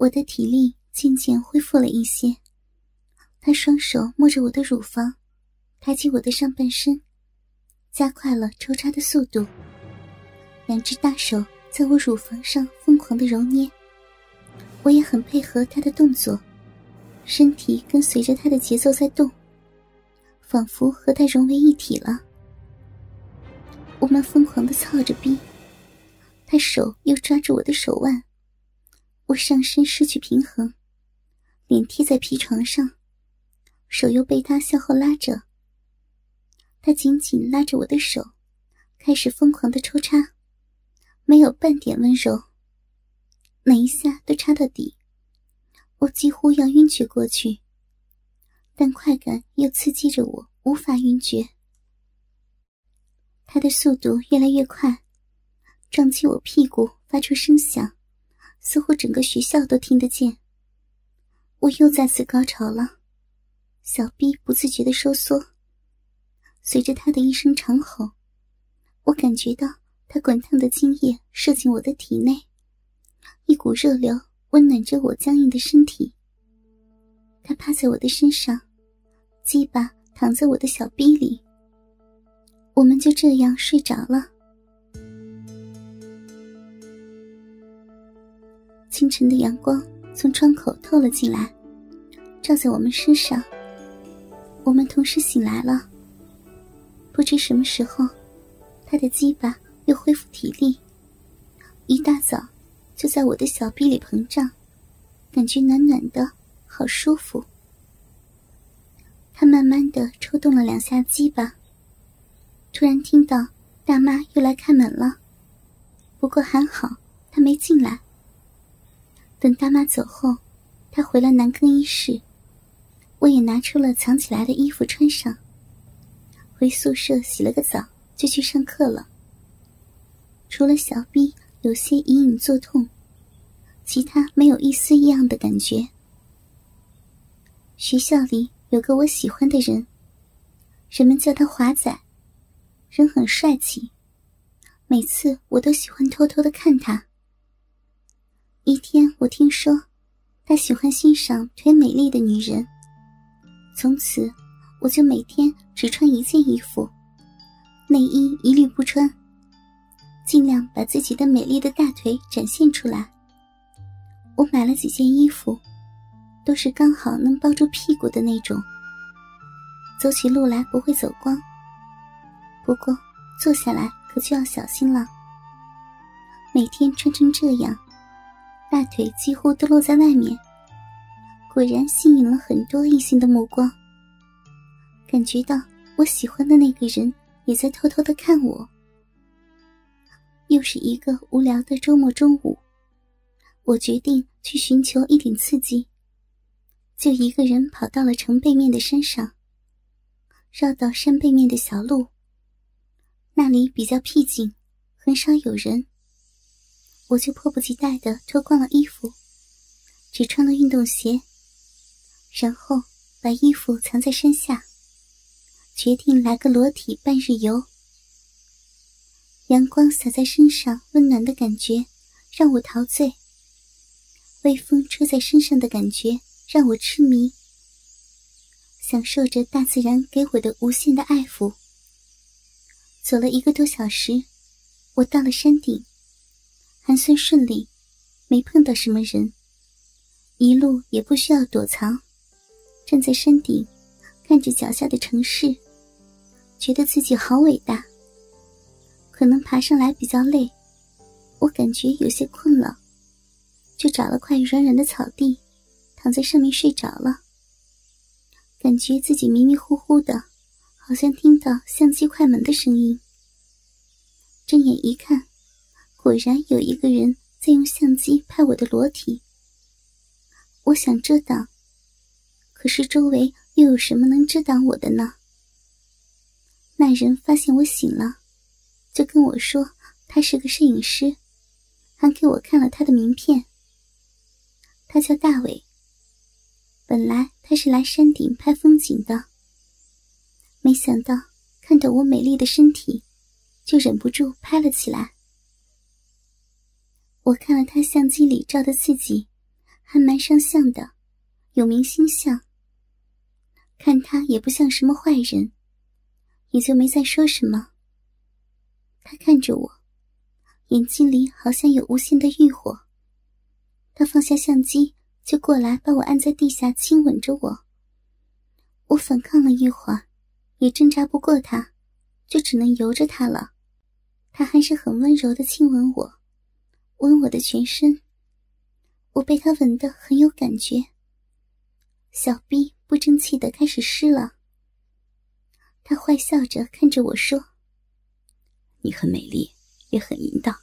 我的体力渐渐恢复了一些，他双手摸着我的乳房，抬起我的上半身，加快了抽插的速度。两只大手在我乳房上疯狂的揉捏，我也很配合他的动作，身体跟随着他的节奏在动，仿佛和他融为一体了。我们疯狂的操着逼，他手又抓住我的手腕，我上身失去平衡，脸贴在皮床上，手又被他向后拉着。他紧紧拉着我的手，开始疯狂的抽插，没有半点温柔，每一下都插到底，我几乎要晕厥过去，但快感又刺激着我，无法晕厥。他的速度越来越快，撞击我屁股发出声响，似乎整个学校都听得见。我又再次高潮了，小臂不自觉的收缩。随着他的一声长吼，我感觉到他滚烫的精液射进我的体内，一股热流温暖着我僵硬的身体。他趴在我的身上，鸡巴躺在我的小臂里。我们就这样睡着了。晨的阳光从窗口透了进来，照在我们身上。我们同时醒来了。不知什么时候，他的鸡巴又恢复体力，一大早就在我的小臂里膨胀，感觉暖暖的，好舒服。他慢慢的抽动了两下鸡巴。突然听到大妈又来开门了，不过还好她没进来。等大妈走后，他回了男更衣室，我也拿出了藏起来的衣服穿上，回宿舍洗了个澡就去上课了。除了小臂有些隐隐作痛，其他没有一丝异样的感觉。学校里有个我喜欢的人，人们叫他华仔。人很帅气，每次我都喜欢偷偷的看他。一天，我听说他喜欢欣赏腿美丽的女人，从此我就每天只穿一件衣服，内衣一律不穿，尽量把自己的美丽的大腿展现出来。我买了几件衣服，都是刚好能包住屁股的那种，走起路来不会走光。不过，坐下来可就要小心了。每天穿成这样，大腿几乎都露在外面，果然吸引了很多异性的目光。感觉到我喜欢的那个人也在偷偷的看我。又是一个无聊的周末中午，我决定去寻求一点刺激，就一个人跑到了城背面的山上，绕到山背面的小路。那里比较僻静，很少有人。我就迫不及待的脱光了衣服，只穿了运动鞋，然后把衣服藏在山下，决定来个裸体半日游。阳光洒在身上，温暖的感觉让我陶醉；微风吹在身上的感觉让我痴迷，享受着大自然给我的无限的爱抚。走了一个多小时，我到了山顶，还算顺利，没碰到什么人，一路也不需要躲藏，站在山顶，看着脚下的城市，觉得自己好伟大。可能爬上来比较累，我感觉有些困了，就找了块软软的草地，躺在上面睡着了，感觉自己迷迷糊糊的。好像听到相机快门的声音，睁眼一看，果然有一个人在用相机拍我的裸体。我想遮挡，可是周围又有什么能遮挡我的呢？那人发现我醒了，就跟我说他是个摄影师，还给我看了他的名片。他叫大伟。本来他是来山顶拍风景的。没想到看到我美丽的身体，就忍不住拍了起来。我看了他相机里照的自己，还蛮上相的，有明星相。看他也不像什么坏人，也就没再说什么。他看着我，眼睛里好像有无限的欲火。他放下相机，就过来把我按在地下，亲吻着我。我反抗了一会儿，也挣扎不过他，就只能由着他了。他还是很温柔的亲吻我，吻我的全身。我被他吻得很有感觉，小臂不争气的开始湿了。他坏笑着看着我说：“你很美丽，也很淫荡，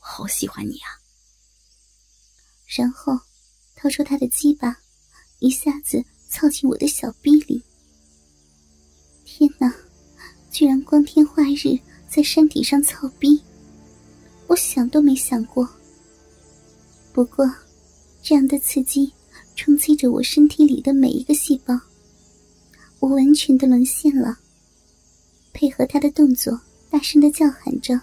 我好喜欢你啊。”然后掏出他的鸡巴，一下子操进我的小臂里。天哪，居然光天化日在山顶上操逼，我想都没想过。不过。这样的刺激冲击着我身体里的每一个细胞，我完全的沦陷了。配合他的动作，大声的叫喊着。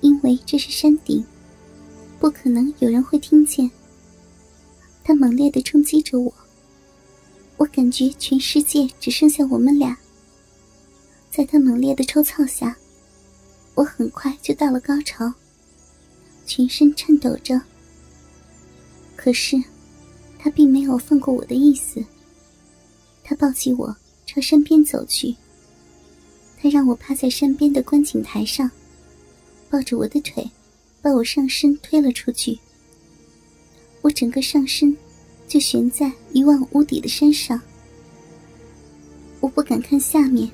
因为这是山顶，不可能有人会听见。他猛烈的冲击着我，我感觉全世界只剩下我们俩。在他猛烈的抽操下，我很快就到了高潮，全身颤抖着。可是，他并没有放过我的意思。他抱起我朝山边走去。他让我趴在山边的观景台上，抱着我的腿，把我上身推了出去。我整个上身就悬在一望无底的山上。我不敢看下面，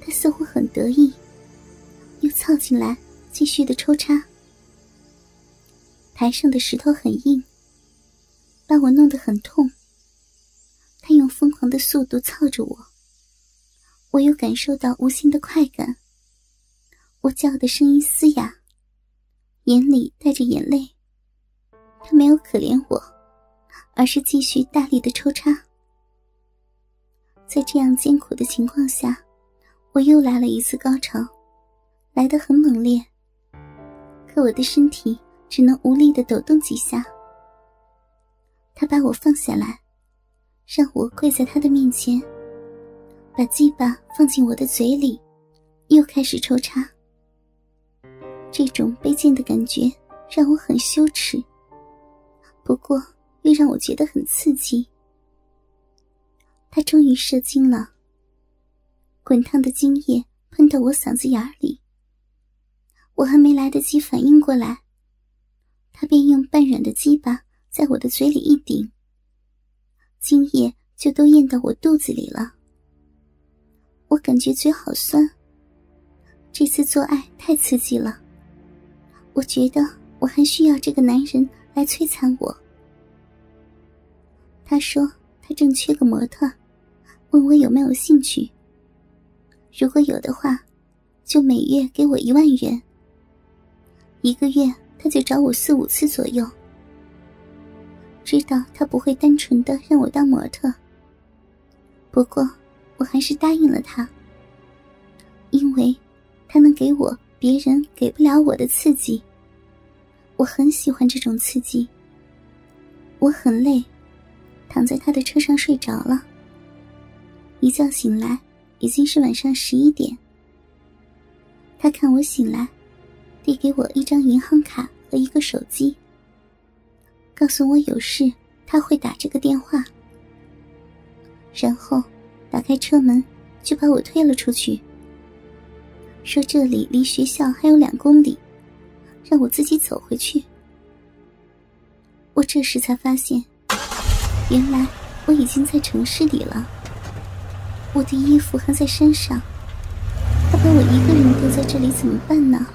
他似乎很得意，又凑进来继续的抽插。台上的石头很硬。把我弄得很痛。他用疯狂的速度操着我，我又感受到无限的快感。我叫的声音嘶哑，眼里带着眼泪。他没有可怜我，而是继续大力的抽插。在这样艰苦的情况下，我又来了一次高潮，来得很猛烈。可我的身体只能无力的抖动几下。他把我放下来，让我跪在他的面前，把鸡巴放进我的嘴里，又开始抽插。这种卑贱的感觉让我很羞耻，不过又让我觉得很刺激。他终于射精了，滚烫的精液喷到我嗓子眼里，我还没来得及反应过来，他便用半软的鸡巴。在我的嘴里一顶，精液就都咽到我肚子里了。我感觉嘴好酸。这次做爱太刺激了，我觉得我还需要这个男人来摧残我。他说他正缺个模特，问我有没有兴趣。如果有的话，就每月给我一万元。一个月他就找我四五次左右。知道他不会单纯的让我当模特，不过我还是答应了他，因为，他能给我别人给不了我的刺激。我很喜欢这种刺激。我很累，躺在他的车上睡着了。一觉醒来，已经是晚上十一点。他看我醒来，递给我一张银行卡和一个手机。告诉我有事，他会打这个电话。然后打开车门，就把我推了出去，说这里离学校还有两公里，让我自己走回去。我这时才发现，原来我已经在城市里了。我的衣服还在身上，他把我一个人丢在这里怎么办呢？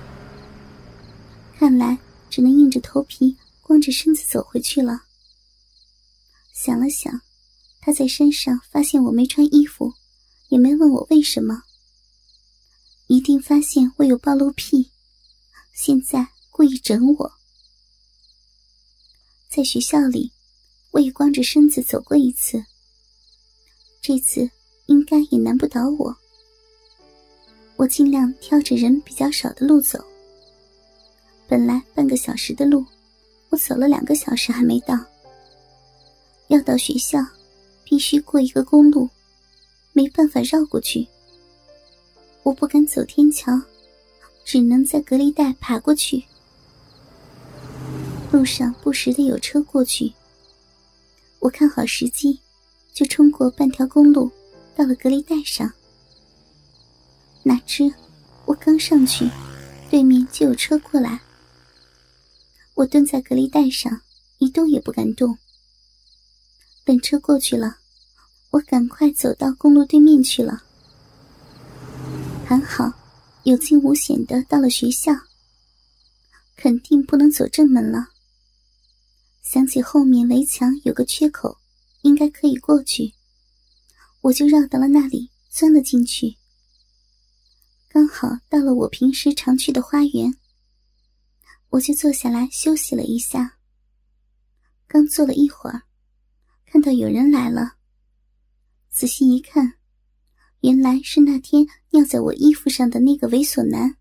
看来只能硬着头皮。光着身子走回去了。想了想，他在山上发现我没穿衣服，也没问我为什么。一定发现我有暴露癖，现在故意整我。在学校里，我也光着身子走过一次。这次应该也难不倒我。我尽量挑着人比较少的路走。本来半个小时的路。我走了两个小时还没到。要到学校，必须过一个公路，没办法绕过去。我不敢走天桥，只能在隔离带爬过去。路上不时的有车过去，我看好时机，就冲过半条公路，到了隔离带上。哪知我刚上去，对面就有车过来。我蹲在隔离带上，一动也不敢动。等车过去了，我赶快走到公路对面去了。还好，有惊无险的到了学校。肯定不能走正门了。想起后面围墙有个缺口，应该可以过去，我就绕到了那里，钻了进去。刚好到了我平时常去的花园，我就坐下来休息了一下。刚坐了一会儿，看到有人来了，仔细一看，原来是那天尿在我衣服上的那个猥琐男。